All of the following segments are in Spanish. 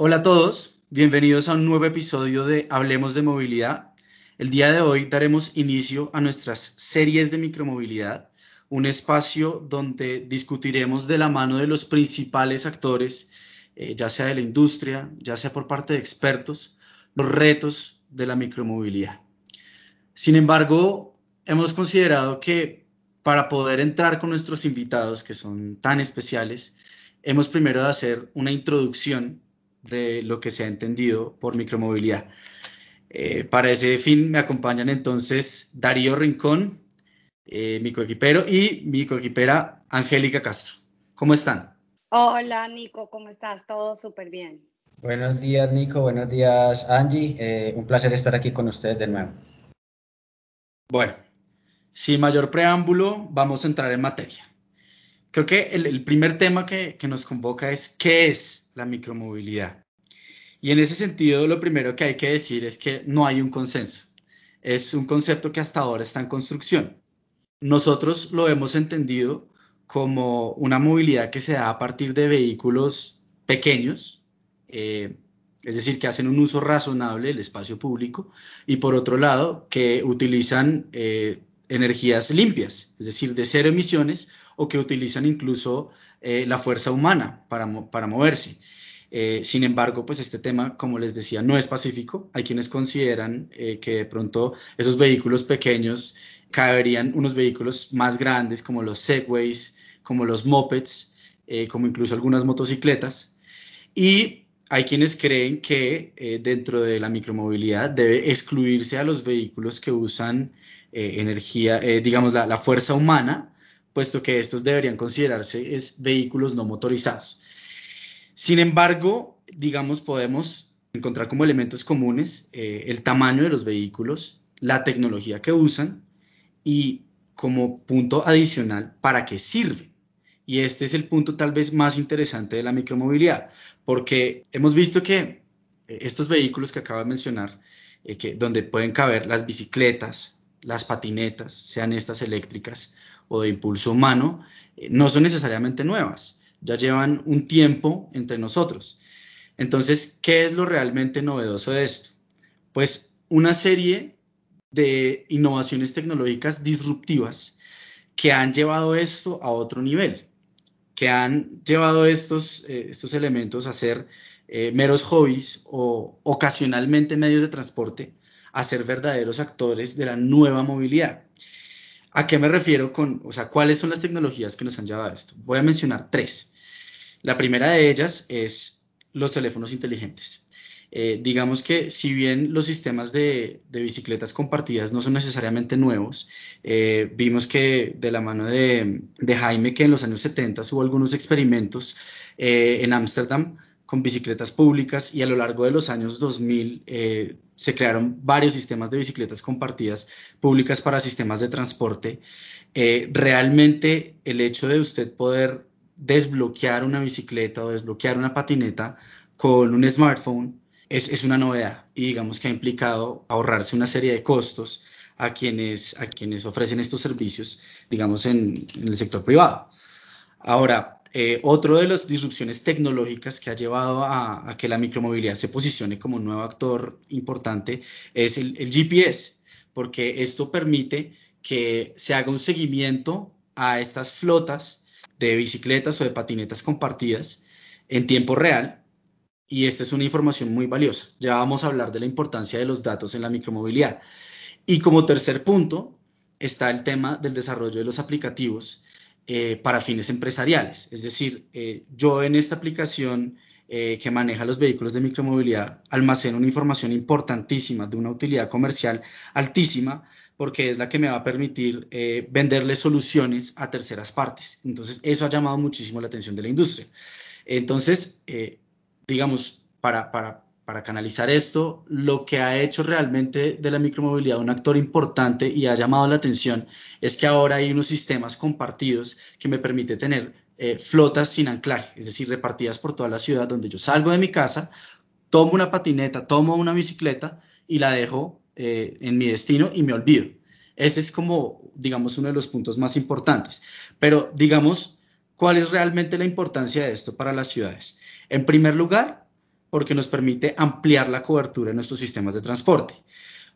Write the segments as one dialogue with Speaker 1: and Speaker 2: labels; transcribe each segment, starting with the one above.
Speaker 1: Hola a todos, bienvenidos a un nuevo episodio de Hablemos de Movilidad. El día de hoy daremos inicio a nuestras series de micromovilidad, un espacio donde discutiremos de la mano de los principales actores, eh, ya sea de la industria, ya sea por parte de expertos, los retos de la micromovilidad. Sin embargo, hemos considerado que para poder entrar con nuestros invitados, que son tan especiales, hemos primero de hacer una introducción de lo que se ha entendido por micromovilidad. Eh, para ese fin me acompañan entonces Darío Rincón, eh, mi coequipero, y mi coequipera Angélica Castro. ¿Cómo están?
Speaker 2: Hola Nico, ¿cómo estás? Todo súper bien.
Speaker 3: Buenos días Nico, buenos días Angie, eh, un placer estar aquí con ustedes de nuevo.
Speaker 1: Bueno, sin mayor preámbulo, vamos a entrar en materia. Creo que el, primer tema que, nos convoca es qué es la micromovilidad. Y en ese sentido, lo primero que hay que decir es que no hay un consenso. Es un concepto que hasta ahora está en construcción. Nosotros lo hemos entendido como una movilidad que se da a partir de vehículos pequeños, eh, es decir, que hacen un uso razonable del espacio público, y por otro lado, que utilizan eh, energías limpias, es decir, de cero emisiones, o que utilizan incluso eh, la fuerza humana para, para moverse. Eh, sin embargo, pues este tema, como les decía, no es pacífico. Hay quienes consideran eh, que de pronto esos vehículos pequeños caberían unos vehículos más grandes como los Segways, como los mopeds, como incluso algunas motocicletas. Y hay quienes creen que dentro de la micromovilidad debe excluirse a los vehículos que usan energía, eh, digamos, la, fuerza humana, puesto que estos deberían considerarse es vehículos no motorizados. Sin embargo, digamos, podemos encontrar como elementos comunes eh, el tamaño de los vehículos, la tecnología que usan y como punto adicional para qué sirven. Y este es el punto tal vez más interesante de la micromovilidad, porque hemos visto que estos vehículos que acabo de mencionar, que, donde pueden caber las bicicletas, las patinetas, sean estas eléctricas o de impulso humano, eh, no son necesariamente nuevas, ya llevan un tiempo entre nosotros. Entonces, ¿qué es lo realmente novedoso de esto? Pues una serie de innovaciones tecnológicas disruptivas que han llevado esto a otro nivel, que han llevado estos, eh, estos elementos a ser eh, meros hobbies o ocasionalmente medios de transporte, a ser verdaderos actores de la nueva movilidad. ¿A qué me refiero con, o sea, cuáles son las tecnologías que nos han llevado a esto? Voy a mencionar tres. La primera de ellas es los teléfonos inteligentes. Eh, digamos que si bien los sistemas de, bicicletas compartidas no son necesariamente nuevos, eh, vimos que de la mano de, Jaime que en los años 70 hubo algunos experimentos eh, en Ámsterdam con bicicletas públicas y a lo largo de los años 2000 eh, se crearon varios sistemas de bicicletas compartidas públicas para sistemas de transporte. Eh, realmente el hecho de usted poder desbloquear una bicicleta o desbloquear una patineta con un smartphone es, una novedad y digamos que ha implicado ahorrarse una serie de costos a quienes, a quienes ofrecen estos servicios, digamos, en el sector privado. Ahora, eh, otro de las disrupciones tecnológicas que ha llevado a, que la micromovilidad se posicione como un nuevo actor importante es el, GPS, porque esto permite que se haga un seguimiento a estas flotas de bicicletas o de patinetas compartidas en tiempo real. Y esta es una información muy valiosa. Ya vamos a hablar de la importancia de los datos en la micromovilidad. Y como tercer punto está el tema del desarrollo de los aplicativos eh, para fines empresariales. Es decir, eh, yo en esta aplicación eh, que maneja los vehículos de micromovilidad almaceno una información importantísima de una utilidad comercial altísima porque es la que me va a permitir venderle soluciones a terceras partes. Entonces, eso ha llamado muchísimo la atención de la industria. Entonces, digamos, para, para, para canalizar esto, lo que ha hecho realmente de la micromovilidad un actor importante y ha llamado la atención es que ahora hay unos sistemas compartidos que me permite tener eh, flotas sin anclaje, es decir, repartidas por toda la ciudad, donde yo salgo de mi casa, tomo una patineta, tomo una bicicleta y la dejo eh, en mi destino y me olvido. Ese es como, digamos, uno de los puntos más importantes. Pero, digamos, ¿cuál es realmente la importancia de esto para las ciudades? En primer lugar, porque nos permite ampliar la cobertura en nuestros sistemas de transporte.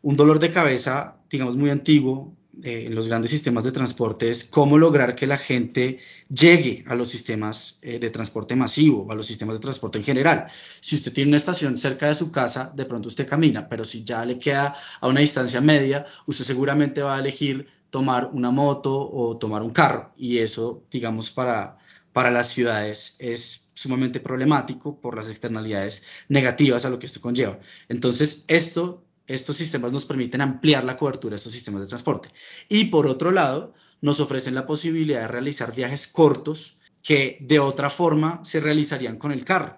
Speaker 1: Un dolor de cabeza, digamos, muy antiguo eh, en los grandes sistemas de transporte es cómo lograr que la gente llegue a los sistemas eh, de transporte masivo, a los sistemas de transporte en general. Si usted tiene una estación cerca de su casa, de pronto usted camina, pero si ya le queda a una distancia media, usted seguramente va a elegir tomar una moto o tomar un carro. Y eso, digamos, para, para las ciudades es sumamente problemático por las externalidades negativas a lo que esto conlleva. Entonces, esto estos sistemas nos permiten ampliar la cobertura de estos sistemas de transporte. Y por otro lado, nos ofrecen la posibilidad de realizar viajes cortos que de otra forma se realizarían con el carro.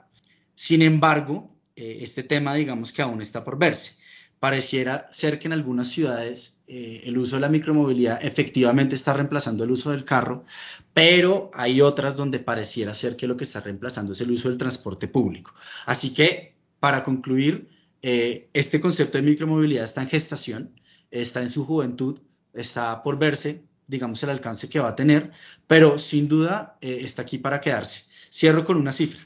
Speaker 1: Sin embargo, eh, este tema digamos que aún está por verse. Pareciera ser que en algunas ciudades eh, el uso de la micromovilidad efectivamente está reemplazando el uso del carro, pero hay otras donde pareciera ser que lo que está reemplazando es el uso del transporte público. Así que, para concluir, eh, este concepto de micromovilidad está en gestación, está en su juventud, está por verse, digamos, el alcance que va a tener, pero sin duda eh, está aquí para quedarse. Cierro con una cifra.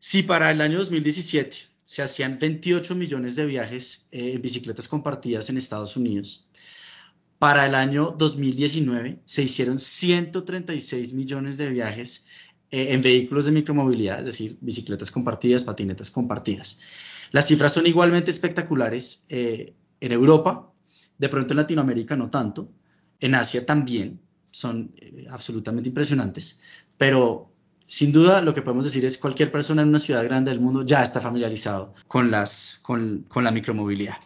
Speaker 1: Si para el año 2017 se hacían 28 millones de viajes eh, en bicicletas compartidas en Estados Unidos, para el año 2019 se hicieron 136 millones de viajes en vehículos de micromovilidad, es decir, bicicletas compartidas, patinetas compartidas. Las cifras son igualmente espectaculares eh, en Europa, de pronto en Latinoamérica no tanto, en Asia también son eh, absolutamente impresionantes, pero sin duda lo que podemos decir es cualquier persona en una ciudad grande del mundo ya está familiarizado con, las, con, la micromovilidad.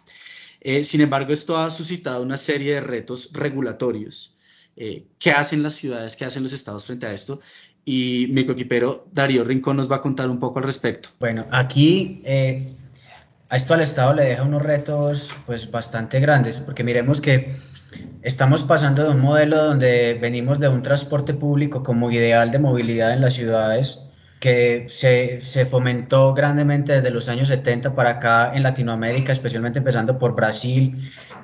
Speaker 1: Eh, sin embargo, esto ha suscitado una serie de retos regulatorios. ¿Qué hacen las ciudades, qué hacen los estados frente a esto? Y mi coequipero Darío Rincón nos va a contar un poco al respecto.
Speaker 3: Bueno, aquí a esto al Estado le deja unos retos pues bastante grandes, porque miremos que estamos pasando de un modelo donde venimos de un transporte público como ideal de movilidad en las ciudades, que se, se, fomentó grandemente desde los años 70 para acá en Latinoamérica, especialmente empezando por Brasil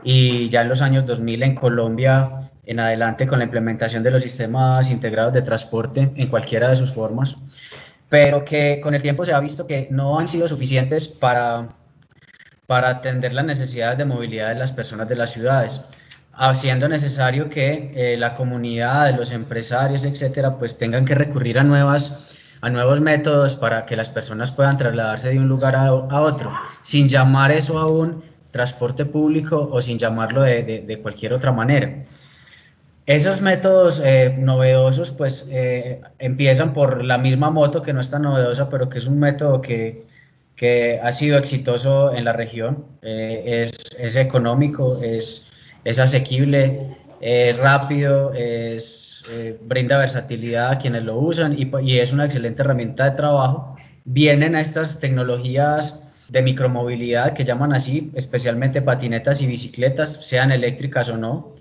Speaker 3: y ya en los años 2000 en Colombia en adelante con la implementación de los sistemas integrados de transporte en cualquiera de sus formas, pero que con el tiempo se ha visto que no han sido suficientes para para atender las necesidades de movilidad de las personas de las ciudades, haciendo necesario que eh, la comunidad, los empresarios, etcétera, pues tengan que recurrir a nuevas a nuevos métodos para que las personas puedan trasladarse de un lugar a, otro, sin llamar eso a un transporte público o sin llamarlo de, cualquier otra manera. Esos métodos eh, novedosos pues eh, empiezan por la misma moto que no es tan novedosa, pero que es un método que ha sido exitoso en la región. Eh, es, económico, es, es asequible, es rápido, es, eh, brinda versatilidad a quienes lo usan y, es una excelente herramienta de trabajo. Vienen a estas tecnologías de micromovilidad que llaman así, especialmente patinetas y bicicletas, sean eléctricas o no,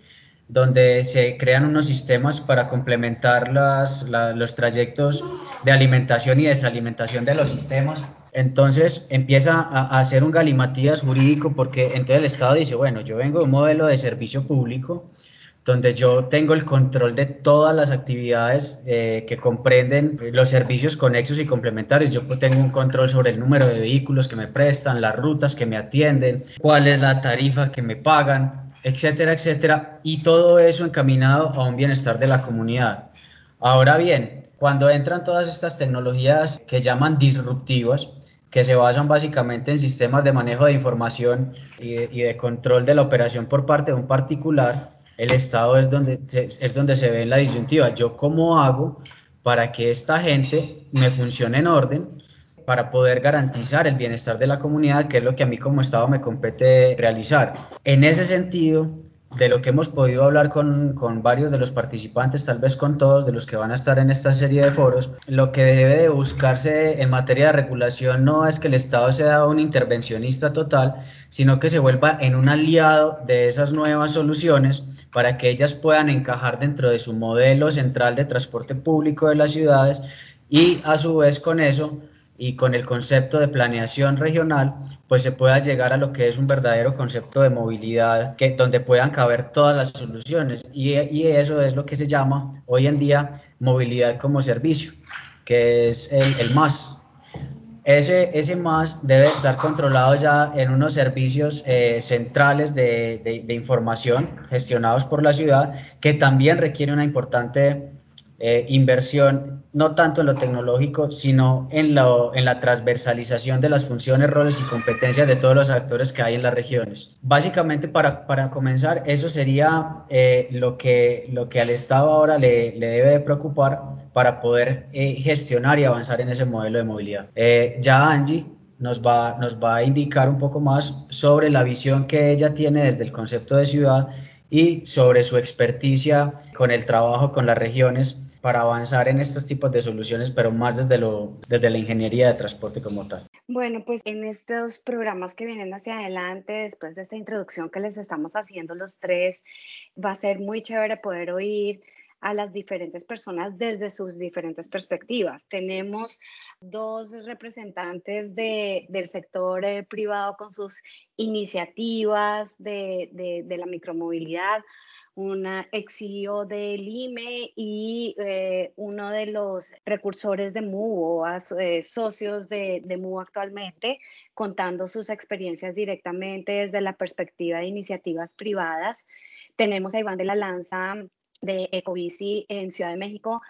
Speaker 3: donde se crean unos sistemas para complementar las, los trayectos de alimentación y desalimentación de los sistemas. Entonces empieza a, hacer un galimatías jurídico porque entonces el Estado dice, bueno, yo vengo de un modelo de servicio público donde yo tengo el control de todas las actividades eh, que comprenden los servicios conexos y complementarios. Yo tengo un control sobre el número de vehículos que me prestan, las rutas que me atienden, cuál es la tarifa que me pagan, etcétera, etcétera, y todo eso encaminado a un bienestar de la comunidad. Ahora bien, cuando entran todas estas tecnologías que llaman disruptivas, que se basan básicamente en sistemas de manejo de información y de, control de la operación por parte de un particular, el Estado es donde, es donde se ve en la disyuntiva. Yo cómo hago para que esta gente me funcione en orden para poder garantizar el bienestar de la comunidad, que es lo que a mí como Estado me compete realizar. En ese sentido, de lo que hemos podido hablar con, varios de los participantes, tal vez con todos de los que van a estar en esta serie de foros, lo que debe de buscarse en materia de regulación no es que el Estado sea un intervencionista total, sino que se vuelva en un aliado de esas nuevas soluciones para que ellas puedan encajar dentro de su modelo central de transporte público de las ciudades y a su vez con eso y con el concepto de planeación regional, pues se pueda llegar a lo que es un verdadero concepto de movilidad, que, donde puedan caber todas las soluciones. Y, y eso es lo que se llama hoy en día movilidad como servicio, que es el, el más. ese, ese más debe estar controlado ya en unos servicios eh, centrales de, de, de, información gestionados por la ciudad que también requiere una importante eh, inversión no tanto en lo tecnológico, sino en, lo, en la transversalización de las funciones, roles y competencias de todos los actores que hay en las regiones. Básicamente, para, para comenzar, eso sería eh, lo, que, lo que al Estado ahora le, le debe de preocupar para poder eh, gestionar y avanzar en ese modelo de movilidad. Eh, ya Angie nos va, nos va a indicar un poco más sobre la visión que ella tiene desde el concepto de ciudad y sobre su experticia con el trabajo con las regiones para avanzar en estos tipos de soluciones, pero más desde, lo, desde la ingeniería de transporte como tal.
Speaker 2: Bueno, pues en estos programas que vienen hacia adelante, después de esta introducción que les estamos haciendo los tres, va a ser muy chévere poder oír a las diferentes personas desde sus diferentes perspectivas. Tenemos dos representantes de, del sector eh, privado con sus iniciativas de, de, de la micromovilidad, una ex CEO del IME y eh, uno de los precursores de MU o eh, socios de, de MU actualmente, contando sus experiencias directamente desde la perspectiva de iniciativas privadas. Tenemos a Iván de la Lanza de Ecobici en Ciudad de México,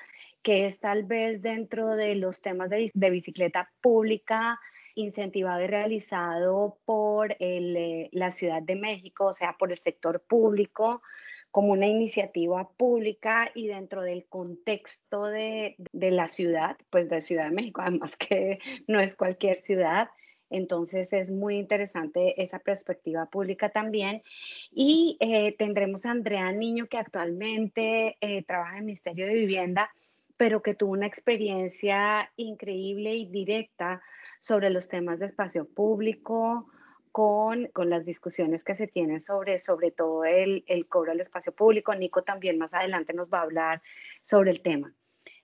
Speaker 2: que es tal vez dentro de los temas de, de bicicleta pública incentivado y realizado por el, eh, la Ciudad de México, o sea, por el sector público como una iniciativa pública y dentro del contexto de, de, la ciudad, pues de Ciudad de México, además que no es cualquier ciudad. Entonces es muy interesante esa perspectiva pública también. Y eh, tendremos a Andrea Niño, que actualmente eh, trabaja en el Ministerio de Vivienda, pero que tuvo una experiencia increíble y directa sobre los temas de espacio público, con, las discusiones que se tienen sobre, sobre todo el, el cobro del espacio público. Nico también más adelante nos va a hablar sobre el tema.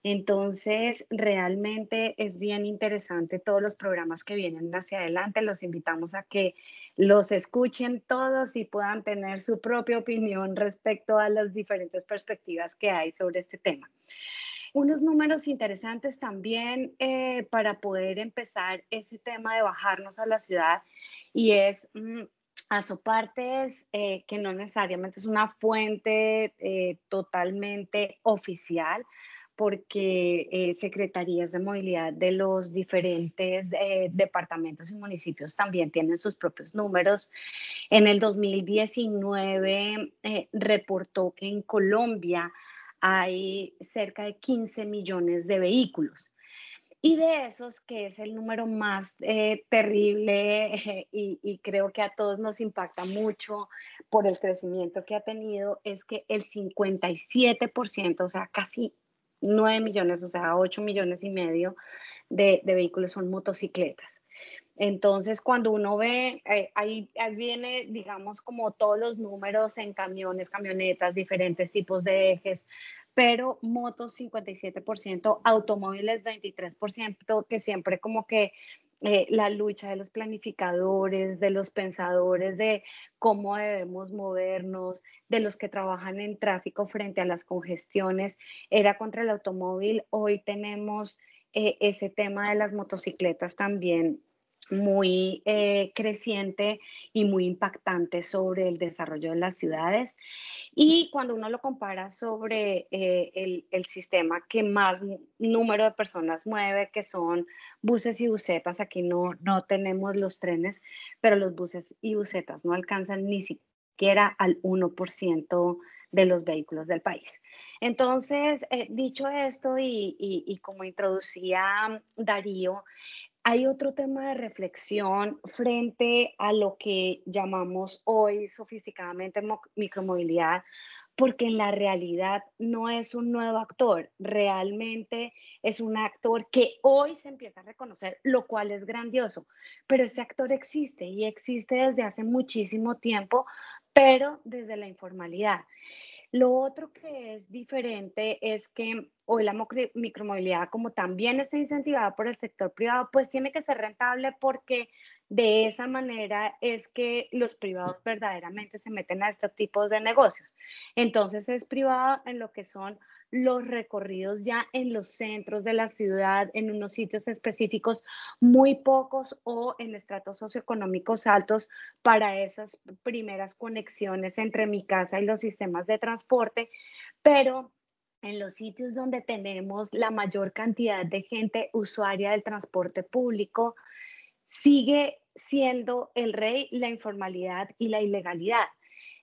Speaker 2: Entonces, realmente es bien interesante todos los programas que vienen hacia adelante. Los invitamos a que los escuchen todos y puedan tener su propia opinión respecto a las diferentes perspectivas que hay sobre este tema unos números interesantes también eh, para poder empezar ese tema de bajarnos a la ciudad y es mm, Azopartes, eh, que no necesariamente es una fuente eh, totalmente oficial, porque eh, secretarías de movilidad de los diferentes departamentos y municipios también tienen sus propios números. En el 2019 eh, reportó que en Colombia hay cerca de 15 millones de vehículos. Y de esos, que es el número más eh, terrible eh, y, creo que a todos nos impacta mucho por el crecimiento que ha tenido, es que el 57%, o sea, casi 9 millones, o sea, 8 millones y medio de vehículos son motocicletas. Entonces, cuando uno ve, eh, ahí, ahí, viene, digamos, como todos los números en camiones, camionetas, diferentes tipos de ejes, pero motos 57%, automóviles 23%, que siempre como que eh, la lucha de los planificadores, de los pensadores de cómo debemos movernos, de los que trabajan en tráfico frente a las congestiones, era contra el automóvil. Hoy tenemos eh, ese tema de las motocicletas también muy eh, creciente y muy impactante sobre el desarrollo de las ciudades. Y cuando uno lo compara sobre eh, el, el, sistema que más número de personas mueve, que son buses y busetas, aquí no, no tenemos los trenes, pero los buses y busetas no alcanzan ni siquiera al 1% de los vehículos del país. Entonces, eh, dicho esto y, y, y como introducía Darío, hay otro tema de reflexión frente a lo que llamamos hoy sofisticadamente micromovilidad, porque en la realidad no es un nuevo actor, realmente es un actor que hoy se empieza a reconocer, lo cual es grandioso, pero ese actor existe y existe desde hace muchísimo tiempo, pero desde la informalidad. Lo otro que es diferente es que hoy la micromovilidad, como también está incentivada por el sector privado, pues tiene que ser rentable porque de esa manera es que los privados verdaderamente se meten a este tipo de negocios. Entonces es privado en lo que son los recorridos ya en los centros de la ciudad, en unos sitios específicos, muy pocos o en estratos socioeconómicos altos para esas primeras conexiones entre mi casa y los sistemas de transporte, pero en los sitios donde tenemos la mayor cantidad de gente usuaria del transporte público, sigue siendo el rey la informalidad y la ilegalidad.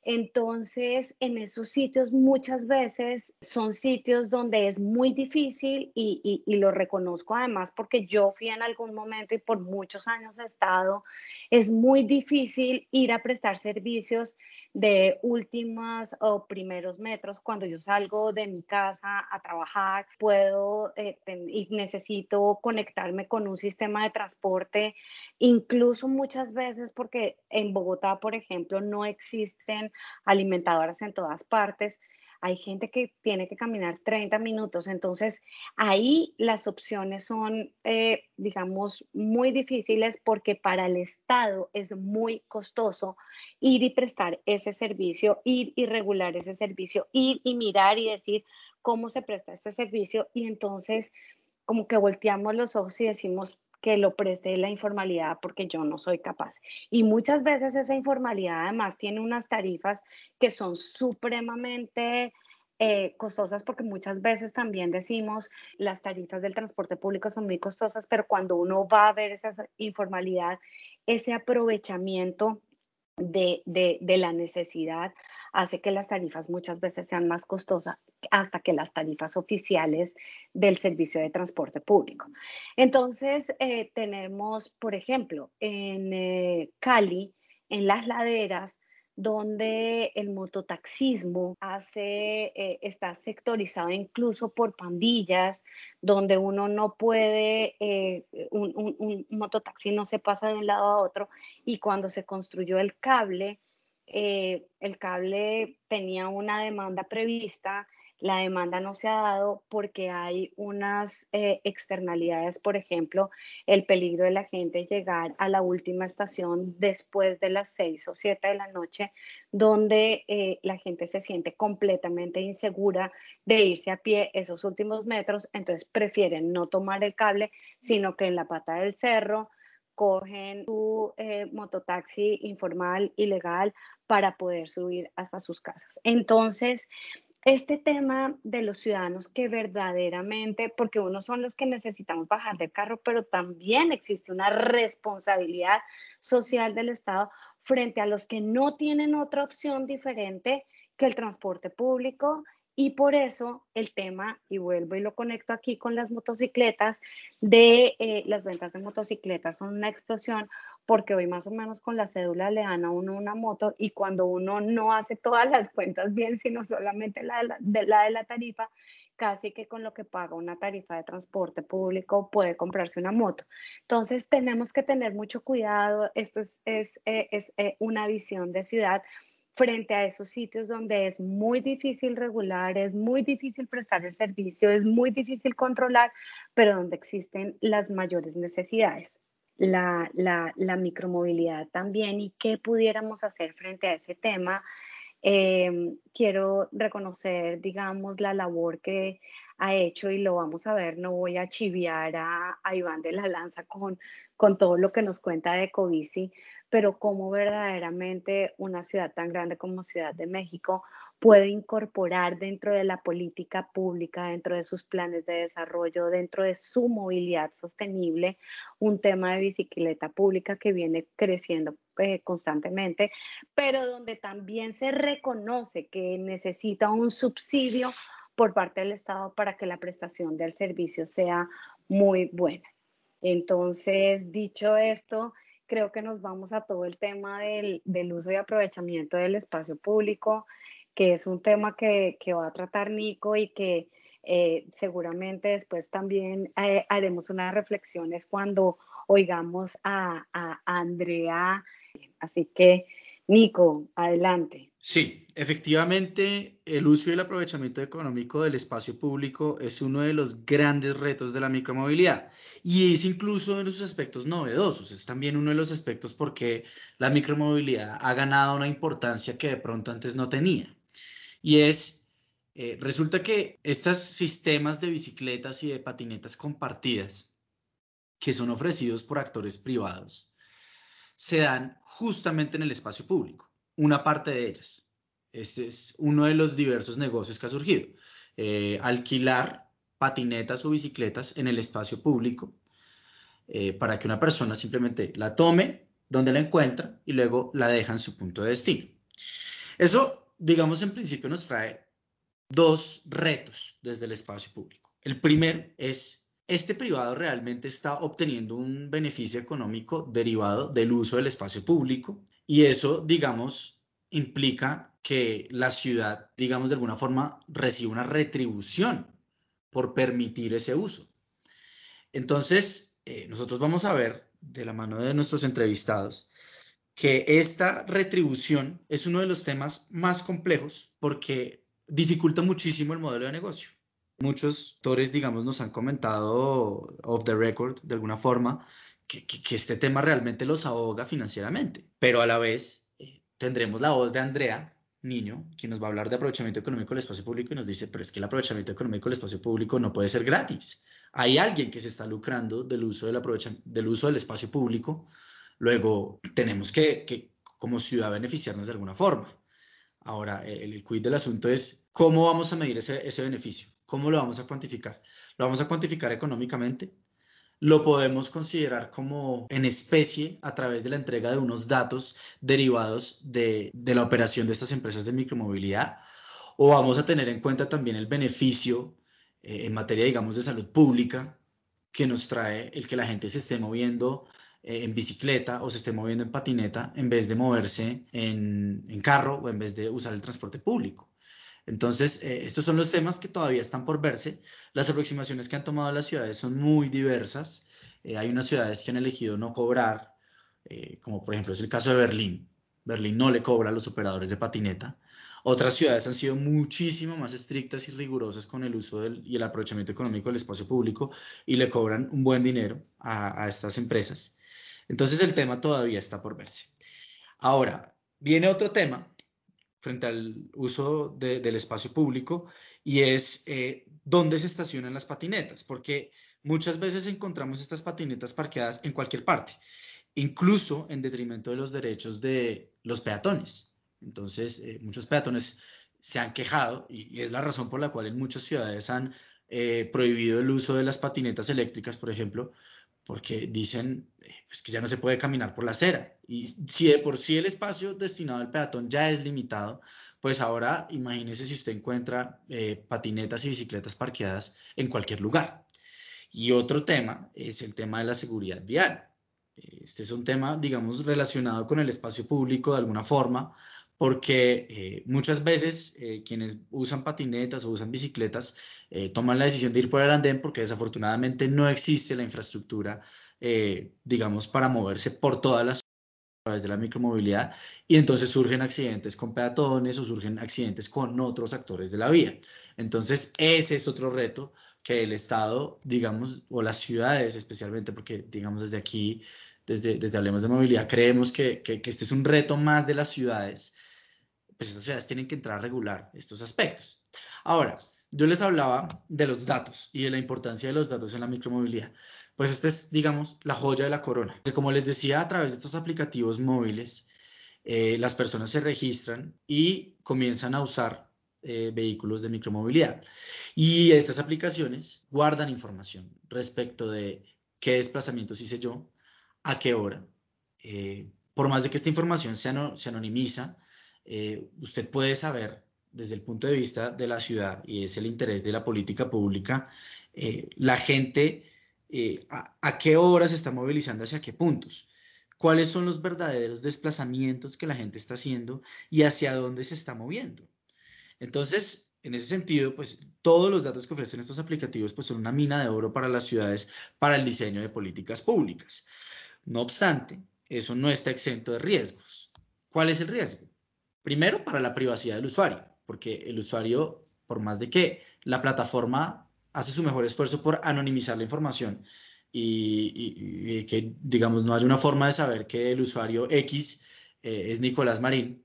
Speaker 2: Entonces, en esos sitios muchas veces son sitios donde es muy difícil y, lo reconozco además porque yo fui en algún momento y por muchos años he estado, es muy difícil ir a prestar servicios de últimas o primeros metros. Cuando yo salgo de mi casa a trabajar, puedo eh, y necesito conectarme con un sistema de transporte, incluso muchas veces porque en Bogotá, por ejemplo, no existen alimentadoras en todas partes. Hay gente que tiene que caminar 30 minutos, entonces ahí las opciones son, eh, digamos, muy difíciles porque para el Estado es muy costoso ir y prestar ese servicio, ir y regular ese servicio, ir y mirar y decir cómo se presta este servicio y entonces como que volteamos los ojos y decimos, que lo preste la informalidad porque yo no soy capaz. Y muchas veces esa informalidad además tiene unas tarifas que son supremamente eh, costosas porque muchas veces también decimos las tarifas del transporte público son muy costosas, pero cuando uno va a ver esa informalidad, ese aprovechamiento de, de la necesidad hace que las tarifas muchas veces sean más costosas hasta que las tarifas oficiales del servicio de transporte público. Entonces, eh, tenemos, por ejemplo, en eh, Cali, en las laderas, donde el mototaxismo hace, eh, está sectorizado incluso por pandillas, donde uno no puede, un, un, mototaxi no se pasa de un lado a otro, y cuando se construyó el cable, eh, el cable tenía una demanda prevista, la demanda no se ha dado porque hay unas eh, externalidades, por ejemplo, el peligro de la gente llegar a la última estación después de las seis o siete de la noche, donde eh, la gente se siente completamente insegura de irse a pie esos últimos metros, entonces prefieren no tomar el cable, sino que en la pata del cerro cogen su mototaxi informal, ilegal, para poder subir hasta sus casas. Entonces, este tema de los ciudadanos que verdaderamente, porque unos son los que necesitamos bajar del carro, pero también existe una responsabilidad social del Estado frente a los que no tienen otra opción diferente que el transporte público y por eso el tema, y vuelvo y lo conecto aquí con las motocicletas, de eh, las ventas de motocicletas son una explosión, porque hoy más o menos con la cédula le dan a uno una moto y cuando uno no hace todas las cuentas bien, sino solamente la de la, de la, tarifa, casi que con lo que paga una tarifa de transporte público puede comprarse una moto. Entonces tenemos que tener mucho cuidado, esto es, es, eh, es eh, una visión de ciudad frente a esos sitios donde es muy difícil regular, es muy difícil prestar el servicio, es muy difícil controlar, pero donde existen las mayores necesidades. La, la, micromovilidad también y qué pudiéramos hacer frente a ese tema. Em, quiero reconocer, digamos, la labor que ha hecho y lo vamos a ver. No voy a chiviar a, a Iván de la Lanza con, con todo lo que nos cuenta de Covici, pero cómo verdaderamente una ciudad tan grande como Ciudad de México puede incorporar dentro de la política pública, dentro de sus planes de desarrollo, dentro de su movilidad sostenible, un tema de bicicleta pública que viene creciendo eh, constantemente, pero donde también se reconoce que necesita un subsidio por parte del Estado para que la prestación del servicio sea muy buena. Entonces, dicho esto, creo que nos vamos a todo el tema del, uso y aprovechamiento del espacio público, que es un tema que, va a tratar Nico y que eh, seguramente después también eh, haremos unas reflexiones cuando oigamos a, a, Andrea. Así que, Nico, adelante.
Speaker 1: Sí, efectivamente, el uso y el aprovechamiento económico del espacio público es uno de los grandes retos de la micromovilidad y es incluso uno de los aspectos novedosos, es también uno de los aspectos porque la micromovilidad ha ganado una importancia que de pronto antes no tenía. Y es, eh, resulta que estos sistemas de bicicletas y de patinetas compartidas que son ofrecidos por actores privados se dan justamente en el espacio público una parte de ellas. Este es uno de los diversos negocios que ha surgido. Eh, alquilar patinetas o bicicletas en el espacio público eh, para que una persona simplemente la tome donde la encuentra y luego la deja en su punto de destino. Eso, digamos, en principio nos trae dos retos desde el espacio público. El primero es, ¿este privado realmente está obteniendo un beneficio económico derivado del uso del espacio público? Y eso, digamos, implica que la ciudad, digamos, de alguna forma recibe una retribución por permitir ese uso. Entonces, eh, nosotros vamos a ver de la mano de nuestros entrevistados que esta retribución es uno de los temas más complejos porque dificulta muchísimo el modelo de negocio. Muchos actores, digamos, nos han comentado off the record de alguna forma que, este tema realmente los ahoga financieramente, pero a la vez eh, tendremos la voz de Andrea Niño, quien nos va a hablar de aprovechamiento económico del espacio público y nos dice, pero es que el aprovechamiento económico del espacio público no puede ser gratis. Hay alguien que se está lucrando del uso del, del, uso del espacio público, luego tenemos que, que como ciudad beneficiarnos de alguna forma. Ahora, el, el quid del asunto es cómo vamos a medir ese, ese beneficio, cómo lo vamos a cuantificar. ¿Lo vamos a cuantificar económicamente? Lo podemos considerar como en especie a través de la entrega de unos datos derivados de, la operación de estas empresas de micromovilidad o vamos a tener en cuenta también el beneficio eh, en materia, digamos, de salud pública que nos trae el que la gente se esté moviendo eh, en bicicleta o se esté moviendo en patineta en vez de moverse en, en carro o en vez de usar el transporte público. Entonces, eh, estos son los temas que todavía están por verse. Las aproximaciones que han tomado las ciudades son muy diversas. Eh, hay unas ciudades que han elegido no cobrar, eh, como por ejemplo es el caso de Berlín. Berlín no le cobra a los operadores de patineta. Otras ciudades han sido muchísimo más estrictas y rigurosas con el uso y el aprovechamiento económico del espacio público y le cobran un buen dinero a estas empresas. Entonces el tema todavía está por verse. Ahora, viene otro tema frente al uso del espacio público y es eh, dónde se estacionan las patinetas, porque muchas veces encontramos estas patinetas parqueadas en cualquier parte, incluso en detrimento de los derechos de los peatones. Entonces, eh, muchos peatones se han quejado y, es la razón por la cual en muchas ciudades han eh, prohibido el uso de las patinetas eléctricas, por ejemplo, porque dicen eh, pues, que ya no se puede caminar por la acera. Y si de por sí el espacio destinado al peatón ya es limitado, pues ahora imagínese si usted encuentra eh, patinetas y bicicletas parqueadas en cualquier lugar. Y otro tema es el tema de la seguridad vial. Este es un tema, digamos, relacionado con el espacio público de alguna forma, porque eh, muchas veces eh, quienes usan patinetas o usan bicicletas eh, toman la decisión de ir por el andén porque desafortunadamente no existe la infraestructura, digamos, para moverse por todas las a través de la micromovilidad y entonces surgen accidentes con peatones o surgen accidentes con otros actores de la vía. Entonces, ese es otro reto que el Estado, digamos, o las ciudades especialmente, porque digamos desde aquí, desde, desde Hablemos de Movilidad, creemos que, que, que este es un reto más de las ciudades pues estas ciudades tienen que entrar a regular estos aspectos. Ahora, yo les hablaba de los datos y de la importancia de los datos en la micromovilidad. Pues esta es, digamos, la joya de la corona. Que como les decía, a través de estos aplicativos móviles, eh, las personas se registran y comienzan a usar eh, vehículos de micromovilidad. Y estas aplicaciones guardan información respecto de qué desplazamientos hice yo, a qué hora. Eh, por más de que esta información se, se anonimiza, eh, usted puede saber desde el punto de vista de la ciudad, y es el interés de la política pública, eh, la gente eh, a, qué horas se está movilizando hacia qué puntos, cuáles son los verdaderos desplazamientos que la gente está haciendo y hacia dónde se está moviendo. Entonces, en ese sentido, pues todos los datos que ofrecen estos aplicativos pues, son una mina de oro para las ciudades para el diseño de políticas públicas. No obstante, eso no está exento de riesgos. ¿Cuál es el riesgo? Primero, para la privacidad del usuario, porque el usuario, por más de que la plataforma hace su mejor esfuerzo por anonimizar la información y, que, digamos, no haya una forma de saber que el usuario X eh, es Nicolás Marín,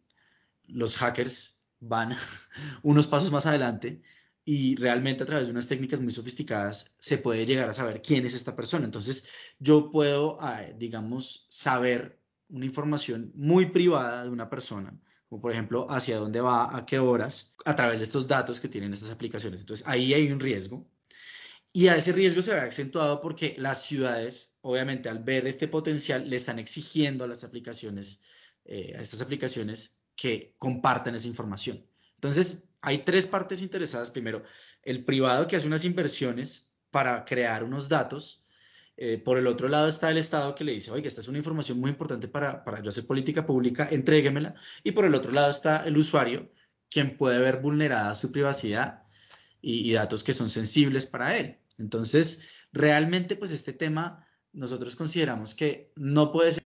Speaker 1: los hackers van unos pasos más adelante y realmente a través de unas técnicas muy sofisticadas se puede llegar a saber quién es esta persona. Entonces yo puedo, ah, digamos, saber una información muy privada de una persona, por ejemplo hacia dónde va, a qué horas, a través de estos datos que tienen estas aplicaciones. Entonces ahí hay un riesgo. Y a ese riesgo se ve acentuado porque las ciudades, obviamente, al ver este potencial, le están exigiendo a las aplicaciones, eh, a estas aplicaciones, que compartan esa información. Entonces, hay tres partes interesadas. Primero, el privado que hace unas inversiones para crear unos datos. Eh, por el otro lado está el Estado que le dice, oye, esta es una información muy importante para, para yo hacer política pública, entréguemela. Y por el otro lado está el usuario, quien puede ver vulnerada su privacidad y, y datos que son sensibles para él. Entonces, realmente, pues este tema, nosotros consideramos que no puede ser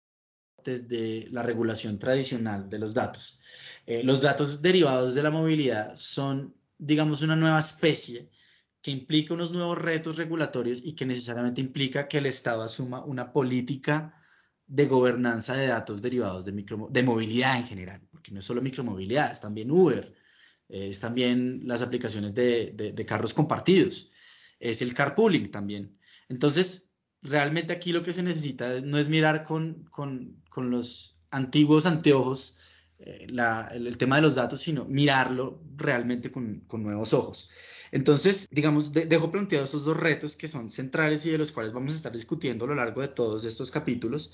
Speaker 1: desde la regulación tradicional de los datos. Eh, los datos derivados de la movilidad son, digamos, una nueva especie que implica unos nuevos retos regulatorios y que necesariamente implica que el Estado asuma una política de gobernanza de datos derivados de, micro, de movilidad en general, porque no es solo micromovilidad, es también Uber, eh, es también las aplicaciones de, de, carros compartidos, es el carpooling también. Entonces, realmente aquí lo que se necesita no es mirar con, con, con los antiguos anteojos eh, el, tema de los datos, sino mirarlo realmente con, nuevos ojos. Entonces, digamos, dejo planteados estos dos retos que son centrales y de los cuales vamos a estar discutiendo a lo largo de todos estos capítulos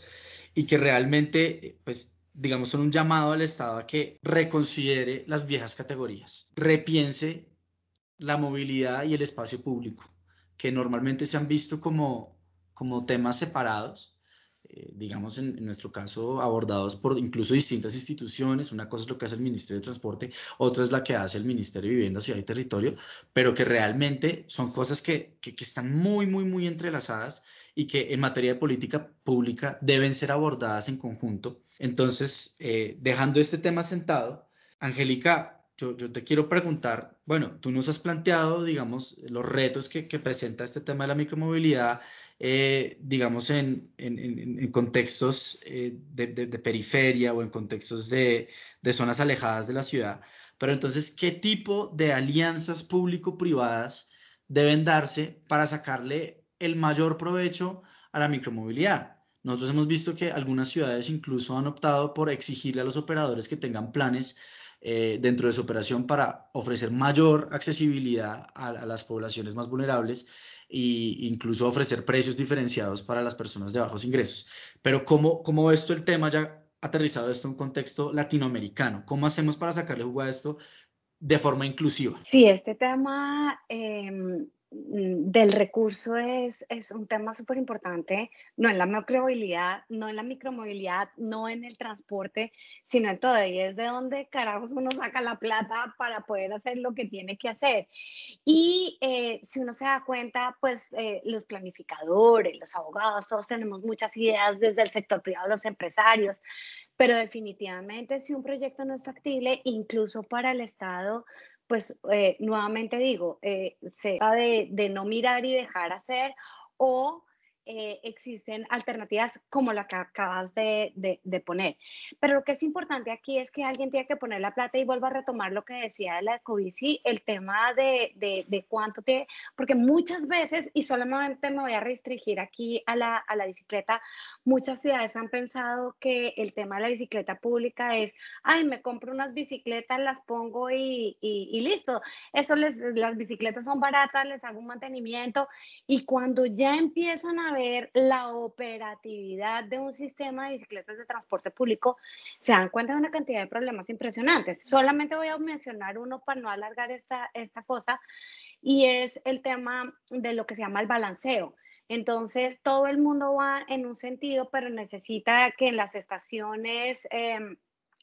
Speaker 1: y que realmente, pues, digamos, son un llamado al Estado a que reconsidere las viejas categorías, repiense la movilidad y el espacio público, que normalmente se han visto como, como temas separados eh, digamos en, nuestro caso, abordados por incluso distintas instituciones. Una cosa es lo que hace el Ministerio de Transporte, otra es la que hace el Ministerio de Vivienda, Ciudad y Territorio, pero que realmente son cosas que, que, están muy, muy, muy entrelazadas y que en materia de política pública deben ser abordadas en conjunto. Entonces, eh, dejando este tema sentado, Angélica, yo, yo, te quiero preguntar, bueno, tú nos has planteado, digamos, los retos que, que presenta este tema de la micromovilidad eh, digamos, en, contextos eh, de, periferia o en contextos de, zonas alejadas de la ciudad. Pero entonces, ¿qué tipo de alianzas público-privadas deben darse para sacarle el mayor provecho a la micromovilidad? Nosotros hemos visto que algunas ciudades incluso han optado por exigirle a los operadores que tengan planes eh, dentro de su operación para ofrecer mayor accesibilidad a las poblaciones más vulnerables e incluso ofrecer precios diferenciados para las personas de bajos ingresos. Pero ¿cómo, cómo ves tú el tema ya aterrizado esto en un contexto latinoamericano? ¿Cómo hacemos para sacarle jugo a esto de forma inclusiva?
Speaker 2: Sí, este tema em, Mm, del recurso es, es un tema súper importante, no en la micromovilidad, no en la micromovilidad, no en el transporte, sino en todo. Y es de donde carajos uno saca la plata para poder hacer lo que tiene que hacer. Y eh, si uno se da cuenta, pues eh, los planificadores, los abogados, todos tenemos muchas ideas desde el sector privado, los empresarios, pero definitivamente si un proyecto no es factible, incluso para el Estado, pues eh, nuevamente digo, eh, se de, de, no mirar y dejar hacer o eh, existen alternativas como la que acabas de, de, poner. Pero lo que es importante aquí es que alguien tiene que poner la plata y vuelva a retomar lo que decía de la ecobici, el tema de, de cuánto te, porque muchas veces, y solamente me voy a restringir aquí a la, a la bicicleta, muchas ciudades han pensado que el tema de la bicicleta pública es, ay, me compro unas bicicletas, las pongo y, y, y listo. Eso les, las bicicletas son baratas, les hago un mantenimiento y cuando ya empiezan a ver la operatividad de un sistema de bicicletas de transporte público, se dan cuenta de una cantidad de problemas impresionantes. Solamente voy a mencionar uno para no alargar esta, esta cosa, y es el tema de lo que se llama el balanceo. Entonces, todo el mundo va en un sentido, pero necesita que en las estaciones... Em,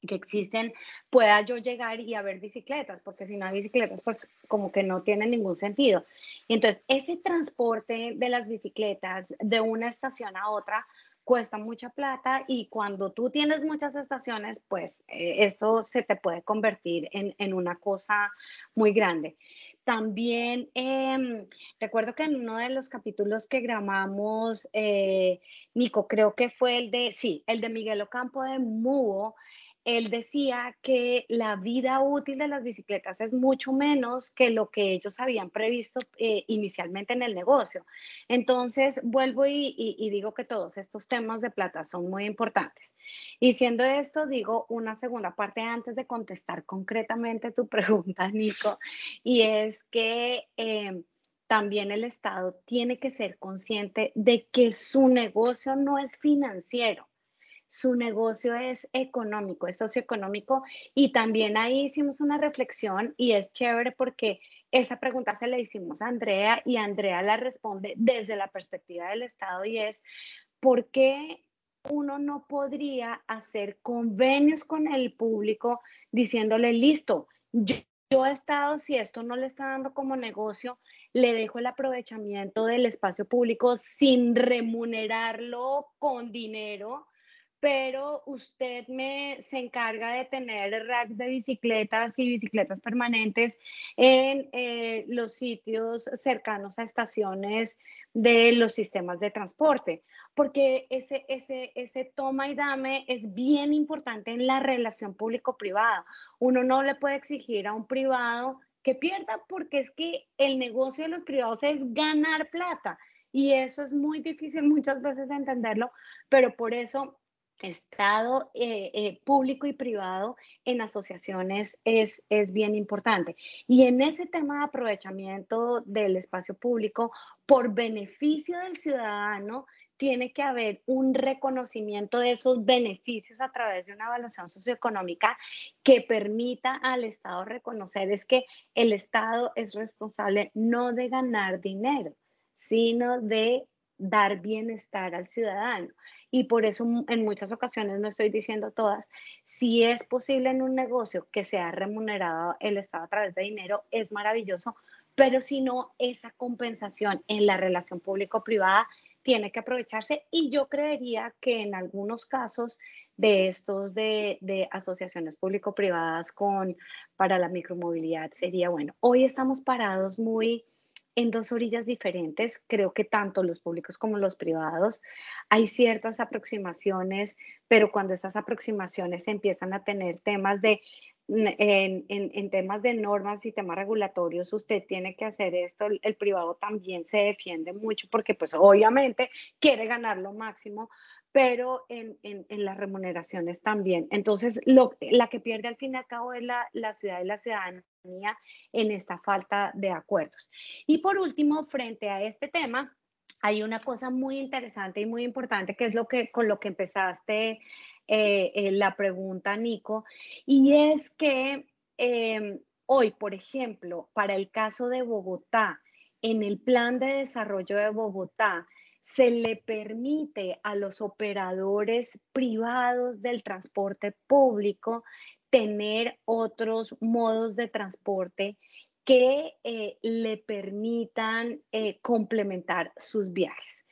Speaker 2: que existen, pueda yo llegar y haber bicicletas, porque si no hay bicicletas, pues como que no tiene ningún sentido. Y entonces, ese transporte de las bicicletas de una estación a otra, cuesta mucha plata y cuando tú tienes muchas estaciones, pues eh, esto se te puede convertir en, una cosa muy grande. También em, recuerdo que en uno de los capítulos que grabamos, eh, Nico, creo que fue el de, sí, el de Miguel Ocampo de Mubo, él decía que la vida útil de las bicicletas es mucho menos que lo que ellos habían previsto eh, inicialmente en el negocio. Entonces, vuelvo y, digo que todos estos temas de plata son muy importantes. Y siendo esto, digo una segunda parte antes de contestar concretamente tu pregunta, Nico, y es que... Eh, también el Estado tiene que ser consciente de que su negocio no es financiero su negocio es económico, es socioeconómico. Y también ahí hicimos una reflexión y es chévere porque esa pregunta se la hicimos a Andrea y Andrea la responde desde la perspectiva del Estado y es, ¿por qué uno no podría hacer convenios con el público diciéndole, listo, yo, yo he estado, si esto no le está dando como negocio, le dejo el aprovechamiento del espacio público sin remunerarlo con dinero pero usted me se encarga de tener racks de bicicletas y bicicletas permanentes en eh, los sitios cercanos a estaciones de los sistemas de transporte, porque ese, ese, ese toma y dame es bien importante en la relación público-privada. Uno no le puede exigir a un privado que pierda porque es que el negocio de los privados es ganar plata. Y eso es muy difícil muchas veces de entenderlo, pero por eso Estado eh, eh, público y privado en asociaciones es, es bien importante. Y en ese tema de aprovechamiento del espacio público, por beneficio del ciudadano, tiene que haber un reconocimiento de esos beneficios a través de una evaluación socioeconómica que permita al Estado reconocer es que el Estado es responsable no de ganar dinero, sino de dar bienestar al ciudadano. Y por eso en muchas ocasiones, no estoy diciendo todas, si es posible en un negocio que sea remunerado el Estado a través de dinero, es maravilloso, pero si no, esa compensación en la relación público-privada tiene que aprovecharse y yo creería que en algunos casos de estos de, de asociaciones público-privadas con para la micromovilidad sería bueno. Hoy estamos parados muy en dos orillas diferentes. Creo que tanto los públicos como los privados hay ciertas aproximaciones, pero cuando esas aproximaciones empiezan a tener temas de en, en, temas de normas y temas regulatorios, usted tiene que hacer esto, el, privado también se defiende mucho porque pues obviamente quiere ganar lo máximo, pero en, en, en, las remuneraciones también. Entonces, lo, la que pierde al fin y al cabo es la, la ciudad y la ciudadanía en esta falta de acuerdos. Y por último, frente a este tema, hay una cosa muy interesante y muy importante que es lo que con lo que empezaste eh, eh, la pregunta, Nico, y es que em, hoy, por ejemplo, para el caso de Bogotá, en el plan de desarrollo de Bogotá, se le permite a los operadores privados del transporte público tener otros modos de transporte que eh, le permitan eh, complementar sus viajes.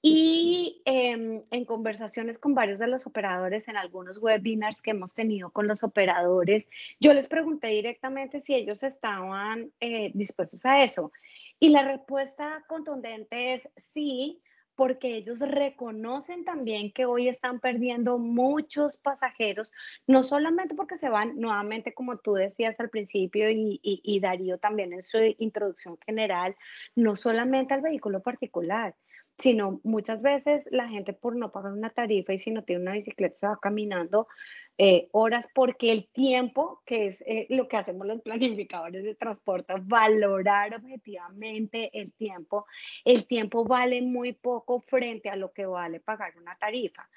Speaker 2: Y em, en conversaciones con varios de los operadores, en algunos webinars que hemos tenido con los operadores, yo les pregunté directamente si ellos estaban eh, dispuestos a eso. Y la respuesta contundente es sí, porque ellos reconocen también que hoy están perdiendo muchos pasajeros, no solamente porque se van nuevamente, como tú decías al principio y, y, Darío también en su introducción general, no solamente al vehículo particular, sino muchas veces la gente por no pagar una tarifa y si no tiene una bicicleta se va caminando eh, horas porque el tiempo, que es eh, lo que hacemos los planificadores de transporte, valorar objetivamente el tiempo, el tiempo vale muy poco frente a lo que vale pagar una tarifa.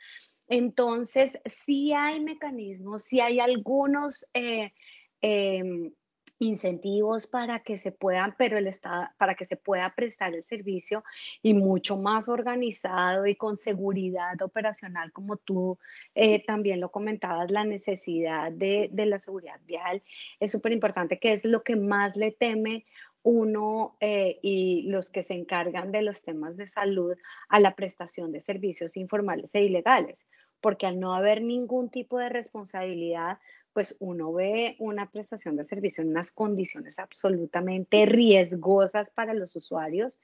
Speaker 2: Entonces, sí hay mecanismos, sí hay algunos... Eh, em, incentivos para que se puedan, pero el Estado, para que se pueda prestar el servicio y mucho más organizado y con seguridad operacional, como tú eh, también lo comentabas, la necesidad de, de la seguridad vial es súper importante, que es lo que más le teme uno eh, y los que se encargan de los temas de salud a la prestación de servicios informales e ilegales, porque al no haber ningún tipo de responsabilidad, pues uno ve una prestación de servicio en unas condiciones absolutamente riesgosas para los usuarios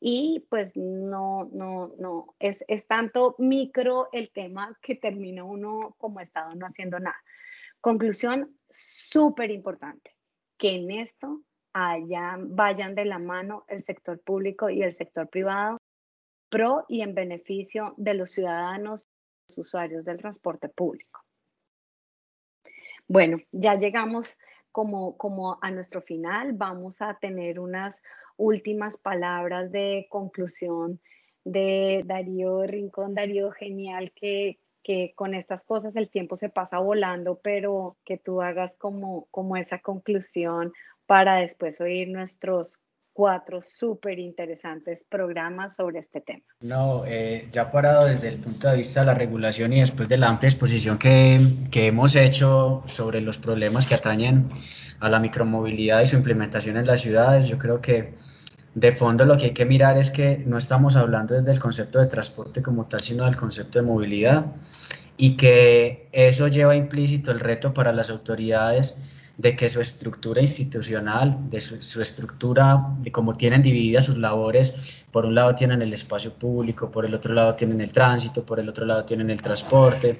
Speaker 2: y pues no, no, no, es, es tanto micro el tema que termina uno como Estado no haciendo nada. Conclusión súper importante, que en esto allá vayan de la mano el sector público y el sector privado, pro y en beneficio de los ciudadanos los usuarios del transporte público. Bueno, ya llegamos como, como a nuestro final. Vamos a tener unas últimas palabras de conclusión de Darío Rincón, Darío Genial, que, que con estas cosas el tiempo se pasa volando, pero que tú hagas como, como esa conclusión para después oír nuestros cuatro súper interesantes programas sobre este tema.
Speaker 3: No, eh, ya parado desde el punto de vista de la regulación y después de la amplia exposición que, que hemos hecho sobre los problemas que atañen a la micromovilidad y su implementación en las ciudades, yo creo que de fondo lo que hay que mirar es que no estamos hablando desde el concepto de transporte como tal, sino del concepto de movilidad y que eso lleva implícito el reto para las autoridades de que su estructura institucional, de su, estructura, de cómo tienen divididas sus labores, por un lado tienen el espacio público, por el otro lado tienen el tránsito, por el otro lado tienen el transporte,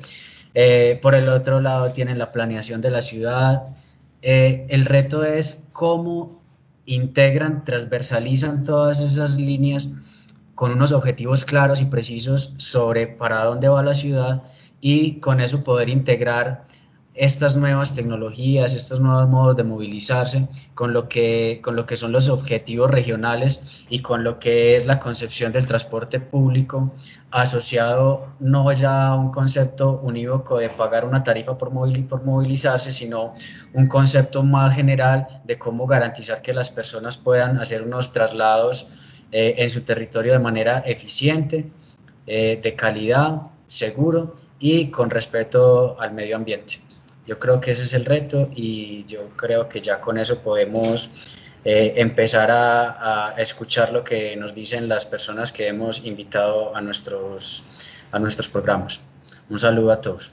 Speaker 3: eh, por el otro lado tienen la planeación de la ciudad. Eh, el reto es cómo integran, transversalizan todas esas líneas con unos objetivos claros y precisos sobre para dónde va la ciudad y con eso poder integrar estas nuevas tecnologías, estos nuevos modos de movilizarse con lo que, con lo que son los objetivos regionales y con lo que es la concepción del transporte público asociado no ya a un concepto unívoco de pagar una tarifa por, por movilizarse, sino un concepto más general de cómo garantizar que las personas puedan hacer unos traslados eh, en su territorio de manera eficiente, eh, de calidad, seguro y con respeto al medio ambiente. Yo creo que ese es el reto y yo creo que ya con eso podemos eh, empezar a, a, escuchar lo que nos dicen las personas que hemos invitado a nuestros, a nuestros programas. Un saludo a todos.